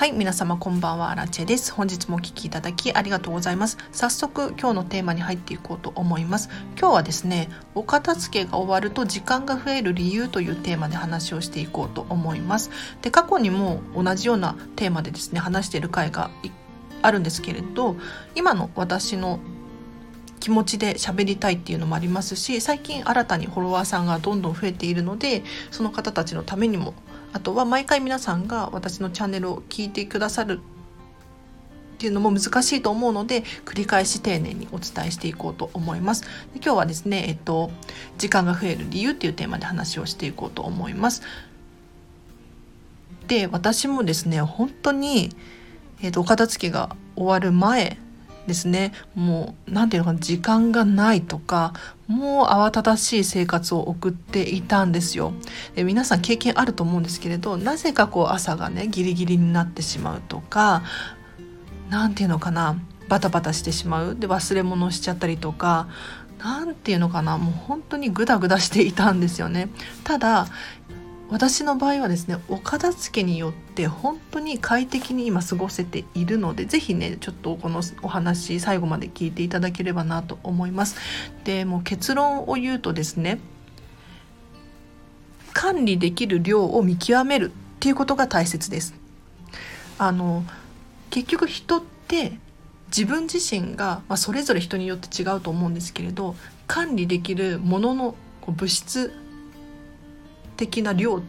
はい皆様こんばんは。アラチェです。本日もお聞きいただきありがとうございます。早速今日のテーマに入っていこうと思います。今日はですねお片付けが終わると時間が増える理由というテーマで話をしていこうと思います。で過去にも同じようなテーマでですね話している回があるんですけれど今の私の気持ちで喋りたいっていうのもありますし最近新たにフォロワーさんがどんどん増えているのでその方たちのためにもあとは毎回皆さんが私のチャンネルを聞いてくださるっていうのも難しいと思うので繰り返し丁寧にお伝えしていこうと思います。で今日はですね、えっと、時間が増える理由っていうテーマで話をしていこうと思います。で私もですね本当に、えっと、お片付けが終わる前ですね。もう何て言うのかな時間がないとかもう慌ただしい生活を送っていたんですよ。で皆さん経験あると思うんですけれどなぜかこう朝がねギリギリになってしまうとか何て言うのかなバタバタしてしまう。で忘れ物しちゃったりとか何て言うのかなもう本当にグダグダしていたんですよね。ただ私の場合はですねお片付けによって本当に快適に今過ごせているので是非ねちょっとこのお話最後まで聞いていただければなと思います。でもう結論を言うとですね管理できる量を見極めるっていうことが大切です。あの結局人って自分自身が、まあ、それぞれ人によって違うと思うんですけれど管理できるものの物質的な量っ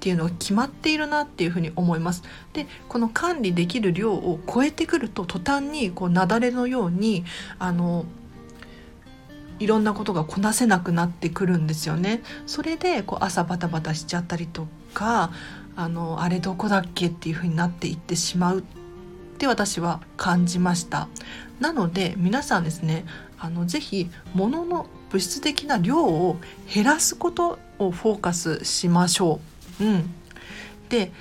ていうのが決まっているなっていうふうに思います。でこの管理できる量を超えてくると途端にこう雪崩のようにあのいろんなことがこなせなくなってくるんですよね。それでこう朝バタバタしちゃったりとかあのあれどこだっけっていうふうになっていってしまうって私は感じました。なので皆さんですねあのぜひ物の物質的な量を減らすことをフォーカスしましょう。うん、で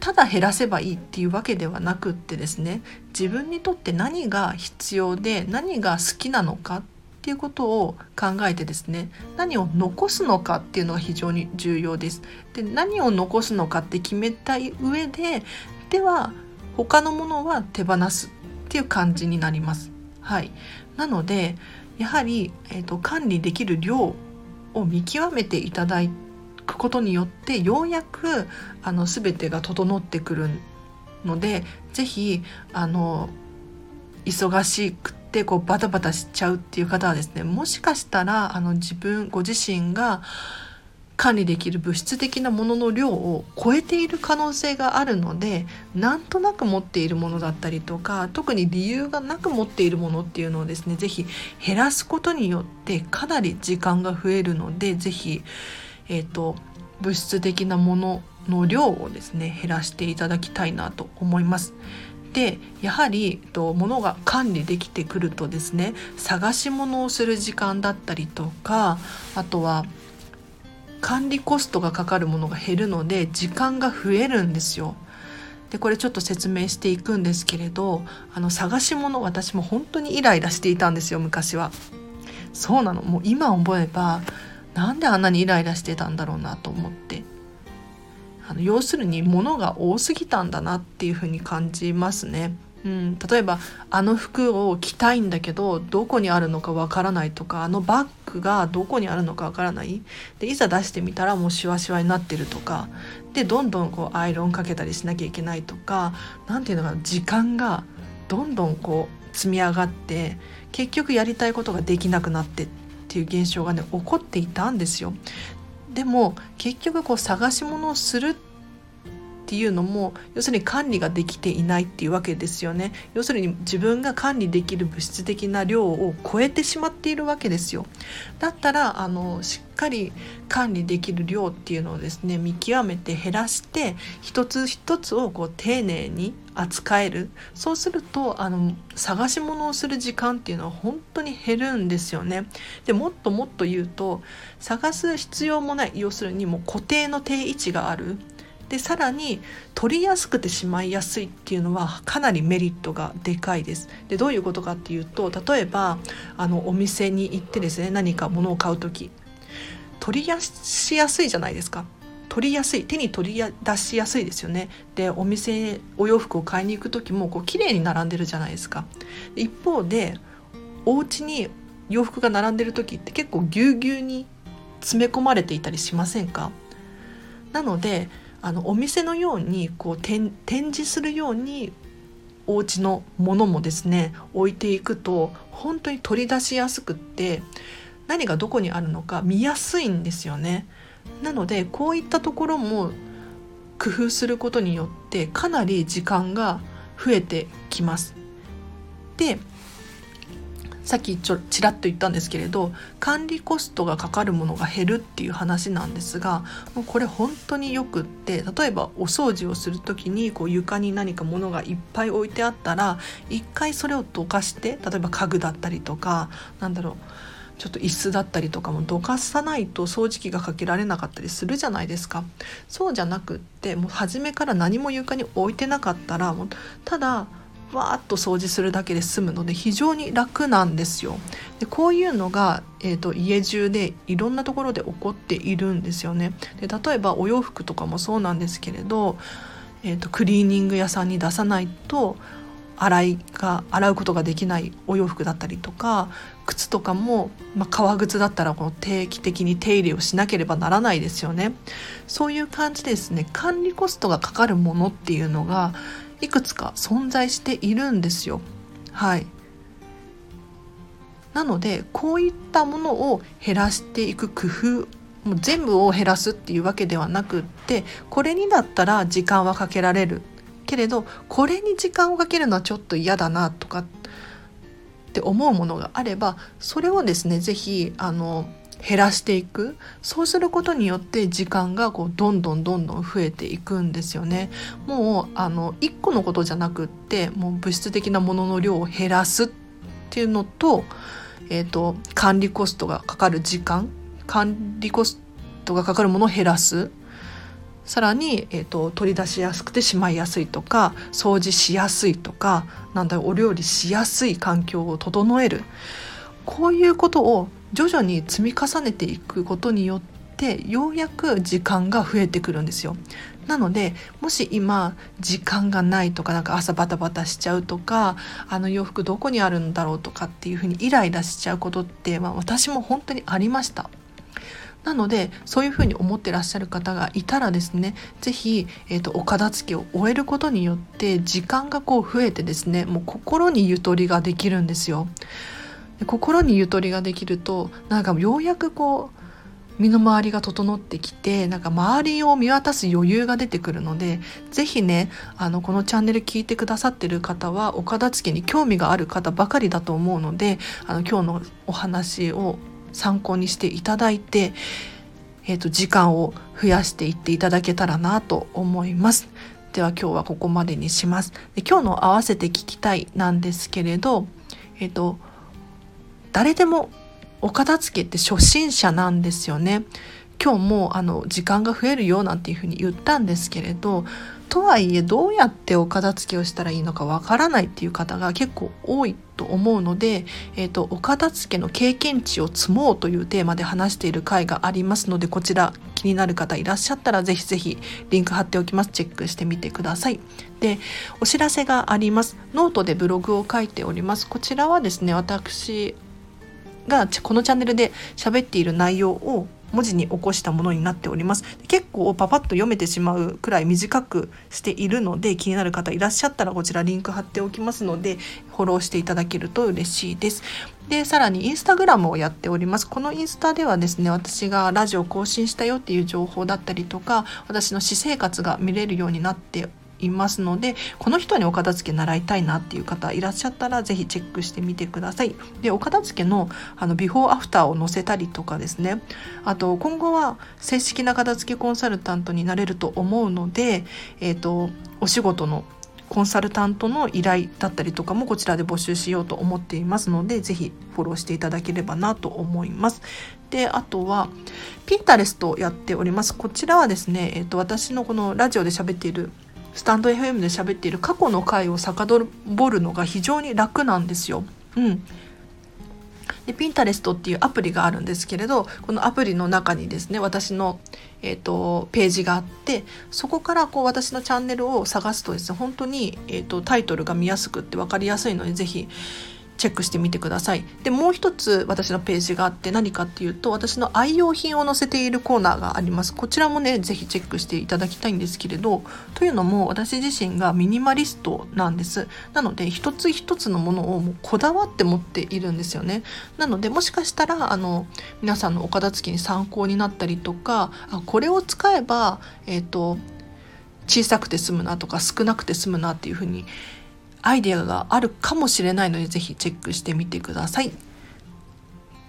ただ減らせばいいっていうわけではなくってですね自分にとって何が必要で何が好きなのかっていうことを考えてですね何を残すのかっていうのが非常に重要です。で何を残すのかって決めた上ででは他のものは手放すっていう感じになります。はい、なのでやはり、えーと、管理できる量を見極めていただくことによってようやくあの全てが整ってくるので是非あの忙しくてこうバタバタしちゃうっていう方はですねもしかしたらあの自分ご自身が管理できる物質的なものの量を超えている可能性があるのでなんとなく持っているものだったりとか特に理由がなく持っているものっていうのをですね是非減らすことによってかなり時間が増えるので是非えっ、ー、と物質的なものの量をですね減らしていただきたいなと思います。でやはりと物が管理できてくるとですね探し物をする時間だったりとかあとは管理コストがかかるものが減るので時間が増えるんですよ。でこれちょっと説明していくんですけれどあの探し物私も本当にイライラしていたんですよ昔は。そうなのもう今思えばなんであんなにイライラしてたんだろうなと思ってあの要するに物が多すぎたんだなっていうふうに感じますね。うん、例えばあの服を着たいんだけどどこにあるのかわからないとかあのバッグがどこにあるのかわからない。でいざ出してみたらもうシワシワになってるとか。でどんどんこうアイロンかけたりしなきゃいけないとか。何ていうのかな時間がどんどんこう積み上がって結局やりたいことができなくなってっていう現象がね起こっていたんですよ。でも結局こう探し物をするってっていうのも要するに管理ができていないっていうわけですよね。要するに自分が管理できる物質的な量を超えてしまっているわけですよ。だったらあのしっかり管理できる量っていうのをですね見極めて減らして一つ一つをこう丁寧に扱える。そうするとあの探し物をする時間っていうのは本当に減るんですよね。でもっともっと言うと探す必要もない。要するにもう固定の定位置がある。でさらに取りやすくてしまいやすいっていうのはかなりメリットがでかいです。でどういうことかっていうと例えばあのお店に行ってですね何か物を買う時取りやしやすいじゃないですか。取りやすい手に取り出しやすいですよねでお店お洋服を買いに行く時もこう綺麗に並んでるじゃないですか一方でお家に洋服が並んでる時って結構ぎゅうぎゅうに詰め込まれていたりしませんか？なのであのお店のようにこう展示するようにお家のものもですね置いていくと本当に取り出しやすくって何がどこにあるのか見やすいんですよね。なのでこういったところも工夫することによってかなり時間が増えてきます。でさっきちょちらっと言ったんですけれど管理コストがかかるものが減るっていう話なんですがもうこれ本当によくって例えばお掃除をする時にこう床に何か物がいっぱい置いてあったら一回それをどかして例えば家具だったりとかなんだろうちょっと椅子だったりとかもどかさないと掃除機がかけられなかったりするじゃないですか。そうじゃなくってもう初めから何も床に置いてなかったらもうただわーっと掃除するだけで済むので非常に楽なんですよ。でこういうのが、えーと、家中でいろんなところで起こっているんですよね。で例えばお洋服とかもそうなんですけれど、えーと、クリーニング屋さんに出さないと洗いが洗うことができないお洋服だったりとか靴とかも、まあ、革靴だったらこの定期的に手入れをしなければならないですよね。そういう感じですね管理コストがかかるものっていうのがいくつか存在しているんですよ。はいなのでこういったものを減らしていく工夫もう全部を減らすっていうわけではなくってこれにだったら時間はかけられるけれどこれに時間をかけるのはちょっと嫌だなとかって思うものがあればそれをですね是非あの減らしていく。そうすることによって時間がこうどんどんどんどん増えていくんですよね。もうあの1個のことじゃなくってもう物質的なものの量を減らすっていうのと,、えーと、管理コストがかかる時間管理コストがかかるものを減らす。さらに、えーと、取り出しやすくてしまいやすいとか掃除しやすいとかなんだお料理しやすい環境を整える。こういうことを徐々に積み重ねていくことによってようやく時間が増えてくるんですよ。なのでもし今時間がないとかなんか朝バタバタしちゃうとかあの洋服どこにあるんだろうとかっていうふうにイライラしちゃうことって、まあ、私も本当にありました。なのでそういうふうに思ってらっしゃる方がいたらですね是非、えーと、お片付けを終えることによって時間がこう増えてですねもう心にゆとりができるんですよ。心にゆとりができるとなんかようやくこう身の回りが整ってきてなんか周りを見渡す余裕が出てくるので是非ねあのこのチャンネル聞いてくださってる方はお片付けに興味がある方ばかりだと思うのであの今日のお話を参考にしていただいて、えーと、時間を増やしていっていただけたらなと思います。では今日はここまでにします。で今日の合わせて聞きたいなんですけれど、えっ、ー、と誰でもお片付けって初心者なんですよね。今日もあの時間が増えるよなんていうふうに言ったんですけれどとはいえどうやってお片付けをしたらいいのかわからないっていう方が結構多いと思うので、えーと、お片付けの経験値を積もうというテーマで話している回がありますのでこちら気になる方いらっしゃったらぜひぜひリンク貼っておきますチェックしてみてください。でお知らせがありますノートでブログを書いておりますこちらはですね私がこのチャンネルで喋っている内容を文字に起こしたものになっております。結構パパッと読めてしまうくらい短くしているので気になる方いらっしゃったらこちらリンク貼っておきますのでフォローしていただけると嬉しいです。でさらにインスタグラムをやっております。このインスタではですね私がラジオ更新したよっていう情報だったりとか私の私生活が見れるようになっていますのでこの人にお片付け習いたいなっていう方いらっしゃったら是非チェックしてみてください。でお片付けのあのビフォーアフターを載せたりとかですねあと今後は正式な片付けコンサルタントになれると思うので、えーと、お仕事のコンサルタントの依頼だったりとかもこちらで募集しようと思っていますので、ぜひフォローしていただければなと思います。で、あとは、ピンタレストやっております。こちらはですね、えっ、ー、と、私のこのラジオで喋っているスタンド FM で喋っている過去の回を遡るのが非常に楽なんですよ。うん。で Pinterest っていうアプリがあるんですけれどこのアプリの中にですね私の、えーと、ページがあってそこからこう私のチャンネルを探すとですね本当に、えーと、タイトルが見やすくって分かりやすいので是非チェックしてみてください。でもう一つ私のページがあって何かっていうと私の愛用品を載せているコーナーがあります。こちらもね是非チェックしていただきたいんですけれどというのも私自身がミニマリストなんです。なので一つ一つのものをもうこだわって持っているんですよね。なのでもしかしたらあの皆さんのお片付けに参考になったりとかあこれを使えばえっ、ー、と小さくて済むなとか少なくて済むなっていうふうにアイデアがあるかもしれないのでぜひチェックしてみてください。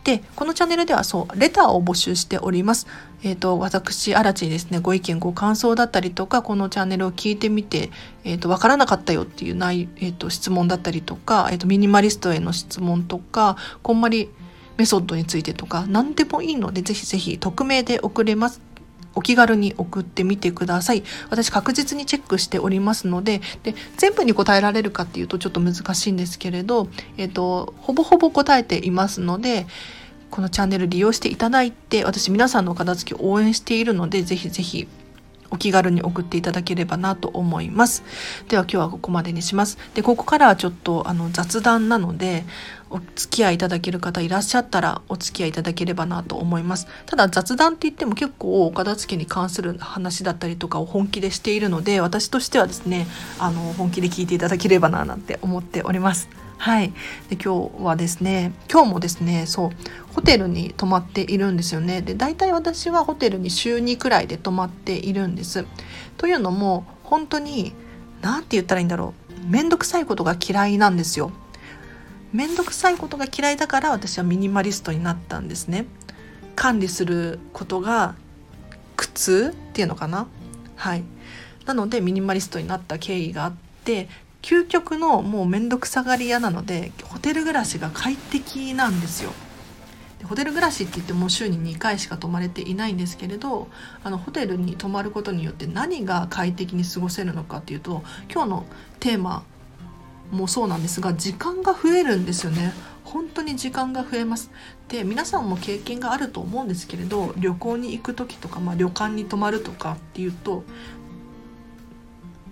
でこのチャンネルではそうレターを募集しております。えっ、ー、と私荒地ですねご意見ご感想だったりとかこのチャンネルを聞いてみてえっ、ー、とわからなかったよっていう内えっ、ー、と質問だったりとかえっ、とミニマリストへの質問とかこんまりメソッドについてとか何でもいいのでぜひぜひ匿名で送れます。お気軽に送ってみてください。私確実にチェックしておりますので、で全部に答えられるかっていうとちょっと難しいんですけれど、えっ、ー、と、ほぼほぼ答えていますので、このチャンネル利用していただいて、私皆さんの片付け応援しているので、ぜひぜひお気軽に送っていただければなと思います。では今日はここまでにします。で、ここからはちょっとあの雑談なので、お付き合いいただける方いらっしゃったらお付き合いいただければなと思います。ただ雑談って言っても結構お片付けに関する話だったりとかを本気でしているので、私としてはですね、あの本気で聞いていただければななんて思っております。はい。で今日はですね、今日もですね、そう、ホテルに泊まっているんですよね。で、大体私はホテルに週2くらいで泊まっているんです。というのも、本当に、何て言ったらいいんだろう。めんどくさいことが嫌いなんですよ。めんどくさいことが嫌いだから私はミニマリストになったんですね。管理することが苦痛っていうのかなはい。なのでミニマリストになった経緯があって究極のもう面倒くさがり屋なのでホテル暮らしが快適なんですよ。ホテル暮らしって言っても週に2回しか泊まれていないんですけれどあのホテルに泊まることによって何が快適に過ごせるのかっていうと今日のテーマもそうなんですが時間が増えるんですよね。本当に時間が増えますで皆さんも経験があると思うんですけれど旅行に行く時とか、まあ、旅館に泊まるとかっていうと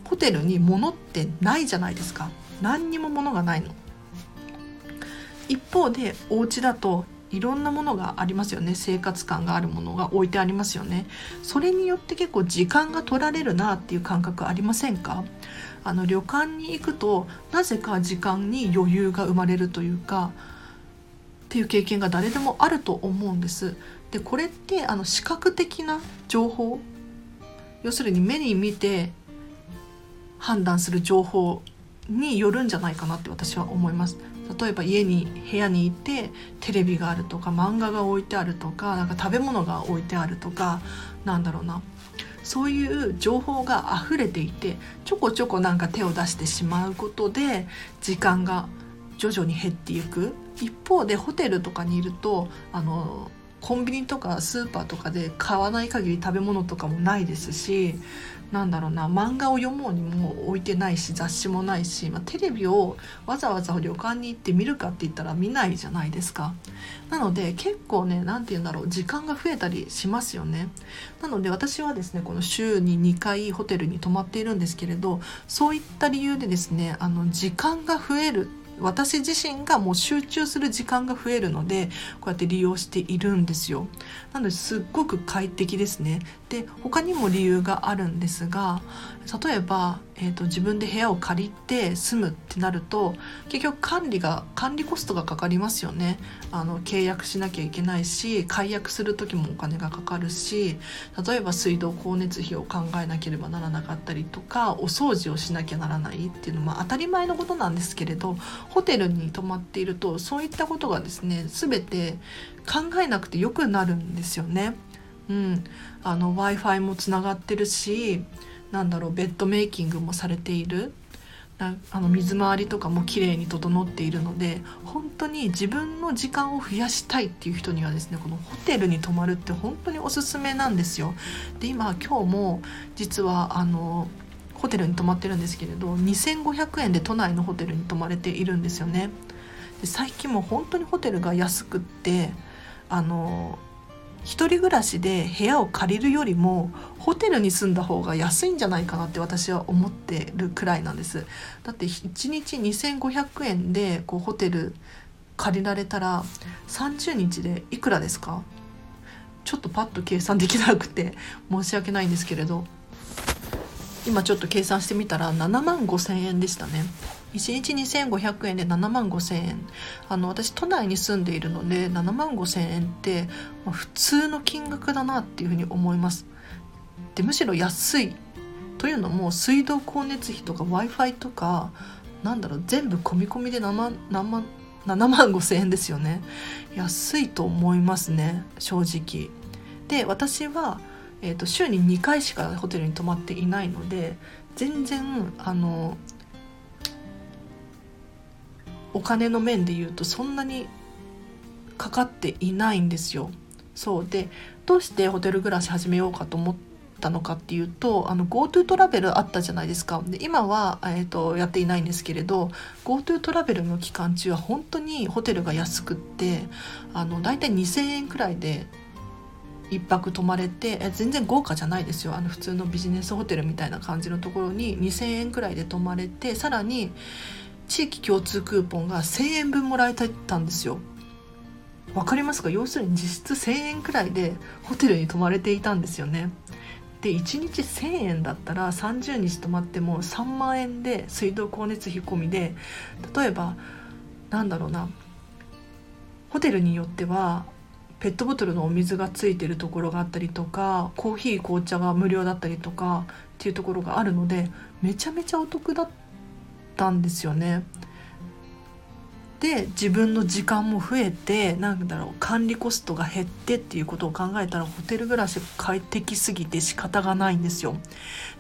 ホテルに物ってないじゃないですか。何にも物がないの。一方でお家だといろんなものがありますよね。生活感があるものが置いてありますよね。それによって結構時間が取られるなっていう感覚ありませんか？あの旅館に行くとなぜか時間に余裕が生まれるというかっていう経験が誰でもあると思うんです。でこれってあの視覚的な情報。要するに目に見て判断する情報によるんじゃないかなって私は思います。例えば家に部屋にいてテレビがあるとか漫画が置いてあるとかなんか食べ物が置いてあるとかなんだろうなそういう情報が溢れていてちょこちょこなんか手を出してしまうことで時間が徐々に減っていく一方でホテルとかにいるとあのコンビニとかスーパーとかで買わない限り食べ物とかもないですしなんだろうな漫画を読もうにも置いてないし雑誌もないし、まあ、テレビをわざわざ旅館に行って見るかって言ったら見ないじゃないですか。なので結構ね何て言うんだろう時間が増えたりしますよね。なので私はですねこの週に2回ホテルに泊まっているんですけれどそういった理由でですねあの時間が増える私自身がもう集中する時間が増えるのでこうやって利用しているんですよ。なのですっごく快適ですね。で他にも理由があるんですが例えば、えーと、自分で部屋を借りて住むってなると結局管理が管理コストがかかりますよねあの契約しなきゃいけないし解約する時もお金がかかるし例えば水道光熱費を考えなければならなかったりとかお掃除をしなきゃならないっていうのは当たり前のことなんですけれどホテルに泊まっているとそういったことがですね全て考えなくてよくなるんですよね。うん、あの w i f i もつながってるしなんだろうベッドメイキングもされているあの水回りとかも綺麗に整っているので本当に自分の時間を増やしたいっていう人にはですねこのホテルに泊まるって本当におすすめなんですよ。で今今日も実はあのホテルに泊まってるんですけれど2500円で都内のホテルに泊まれているんですよね。で最近も本当にホテルが安くってあの一人暮らしで部屋を借りるよりもホテルに住んだ方が安いんじゃないかなって私は思ってるくらいなんです。だって1日2500円でこうホテル借りられたら30日でいくらですか？ちょっとパッと計算できなくて申し訳ないんですけれど。今ちょっと計算してみたら7万5千円でしたね。1日2500円で7万5千円。あの私都内に住んでいるので7万5千円って、まあ、普通の金額だなっていうふうに思います。でむしろ安い。というのも水道光熱費とか w i f i とかなんだろう全部込み込みで7万何万7万5千円ですよね。安いと思いますね正直。で私は、えーと、週に2回しかホテルに泊まっていないので全然あのお金の面で言うとそんなにかかっていないんですよ。そう。でどうしてホテル暮らし始めようかと思ったのかっていうとあの GoTo トラベルあったじゃないですか。で今は、えーと、やっていないんですけれど GoTo トラベルの期間中は本当にホテルが安くってあの大体2,000円くらいで1泊泊まれてえ全然豪華じゃないですよ。あの普通のビジネスホテルみたいな感じのところに2,000円くらいで泊まれてさらに地域共通クーポンが1,000円分もらえたんですよ。わかりますか？要するに実質1,000円くらいでホテルに泊まれていたんですよね。で1日1,000円だったら30日泊まっても3万円で水道光熱費込みで例えばなんだろうなホテルによってはペットボトルのお水がついてるところがあったりとかコーヒー紅茶が無料だったりとかっていうところがあるのでめちゃめちゃお得だったんですよね。で自分の時間も増えてなんだろう管理コストが減ってっていうことを考えたらホテル暮らし快適すぎて仕方がないんですよ。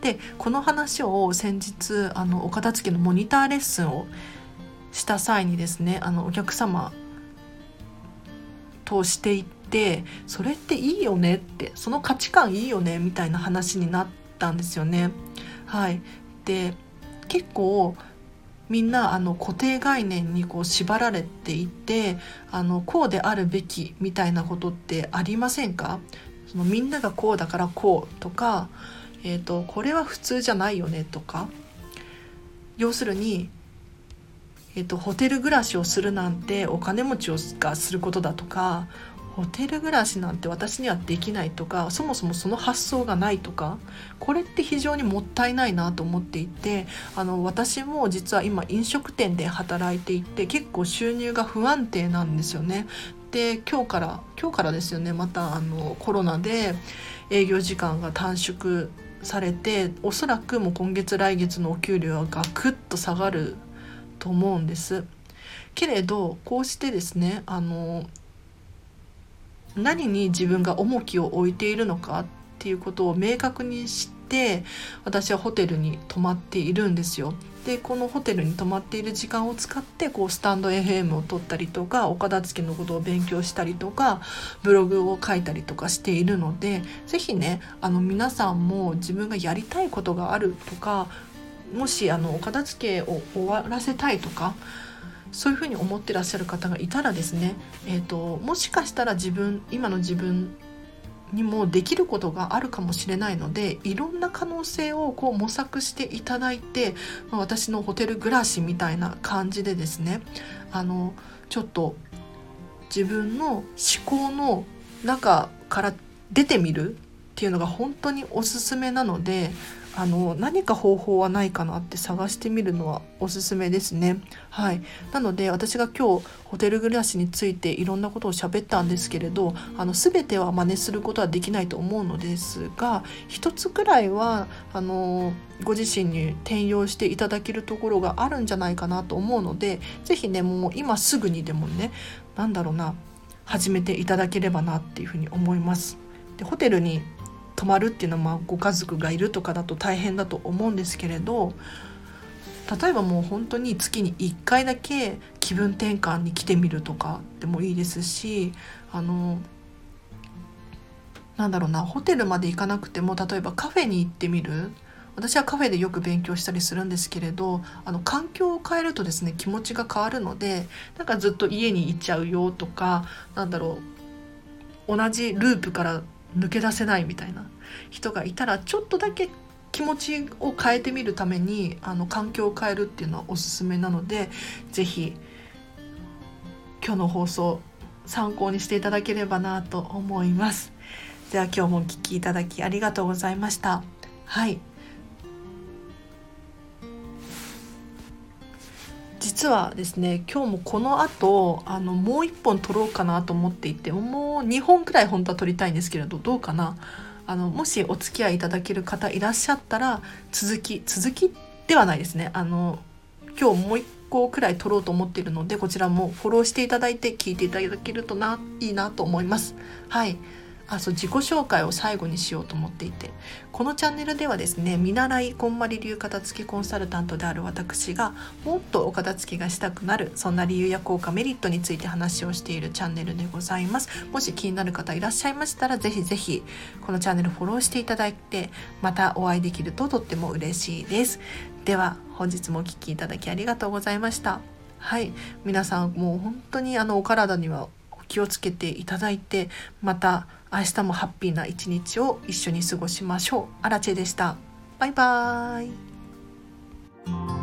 でこの話を先日あのお片付けのモニターレッスンをした際にですねあのお客様としていってそれっていいよねってその価値観いいよねみたいな話になったんですよね。はい、で結構みんなあの固定概念にこう縛られていてあのこうであるべきみたいなことってありませんか？そのみんながこうだからこうとか、えーとこれは普通じゃないよねとか。要するにえっと、ホテル暮らしをするなんてお金持ちがすることだとかホテル暮らしなんて私にはできないとかそもそもその発想がないとかこれって非常にもったいないなと思っていてあの私も実は今飲食店で働いていて結構収入が不安定なんですよね。で今日から今日からですよねまたあのコロナで営業時間が短縮されておそらくもう今月来月のお給料はガクッと下がると思うんです。けれどこうしてですねあの何に自分が重きを置いているのかっていうことを明確にして私はホテルに泊まっているんですよ。でこのホテルに泊まっている時間を使ってこうスタンド FM を撮ったりとか岡田付けのことを勉強したりとかブログを書いたりとかしているので是非ねあの皆さんも自分がやりたいことがあるとかもしあのお片付けを終わらせたいとかそういうふうに思ってらっしゃる方がいたらですね、えーと、もしかしたら自分今の自分にもできることがあるかもしれないのでいろんな可能性をこう模索していただいて、私のホテル暮らしみたいな感じでですねあのちょっと自分の思考の中から出てみるっていうのが本当におすすめなのであの何か方法はないかなって探してみるのはおすすめですね。はい、なので私が今日ホテル暮らしについていろんなことを喋ったんですけれどあの全ては真似することはできないと思うのですが一つくらいはあのご自身に転用していただけるところがあるんじゃないかなと思うので是非ねもう今すぐにでもね何だろうな始めていただければなっていうふうに思います。でホテルに泊まるっていうのはご家族がいるとかだと大変だと思うんですけれど例えばもう本当に月に1回だけ気分転換に来てみるとかでもいいですしあのなんだろうなホテルまで行かなくても例えばカフェに行ってみる。私はカフェでよく勉強したりするんですけれどあの環境を変えるとですね気持ちが変わるのでなんかずっと家に行っちゃうよとかなんだろう同じループから抜け出せないみたいな人がいたらちょっとだけ気持ちを変えてみるためにあの環境を変えるっていうのはおすすめなので是非今日の放送参考にしていただければなと思います。では今日もお聴きいただきありがとうございました。はい実はですね今日もこの後あのもう一本撮ろうかなと思っていてもう2本くらい本当は撮りたいんですけれどどうかな？あのもしお付き合いいただける方いらっしゃったら続き続きではないですね。あの今日もう1個くらい撮ろうと思っているのでこちらもフォローしていただいて聞いていただけるとないいなと思います。はい。あそう自己紹介を最後にしようと思っていて。このチャンネルではですね見習いこんまり流片付けコンサルタントである私がもっとお片付けがしたくなるそんな理由や効果メリットについて話をしているチャンネルでございます。もし気になる方いらっしゃいましたらぜひぜひこのチャンネルフォローしていただいてまたお会いできるととっても嬉しいです。では本日もお聴きいただきありがとうございました。はい。皆さんもう本当にあのお体には気をつけていただいてまた明日もハッピーな一日を一緒に過ごしましょう。アラチェでした。バイバーイ。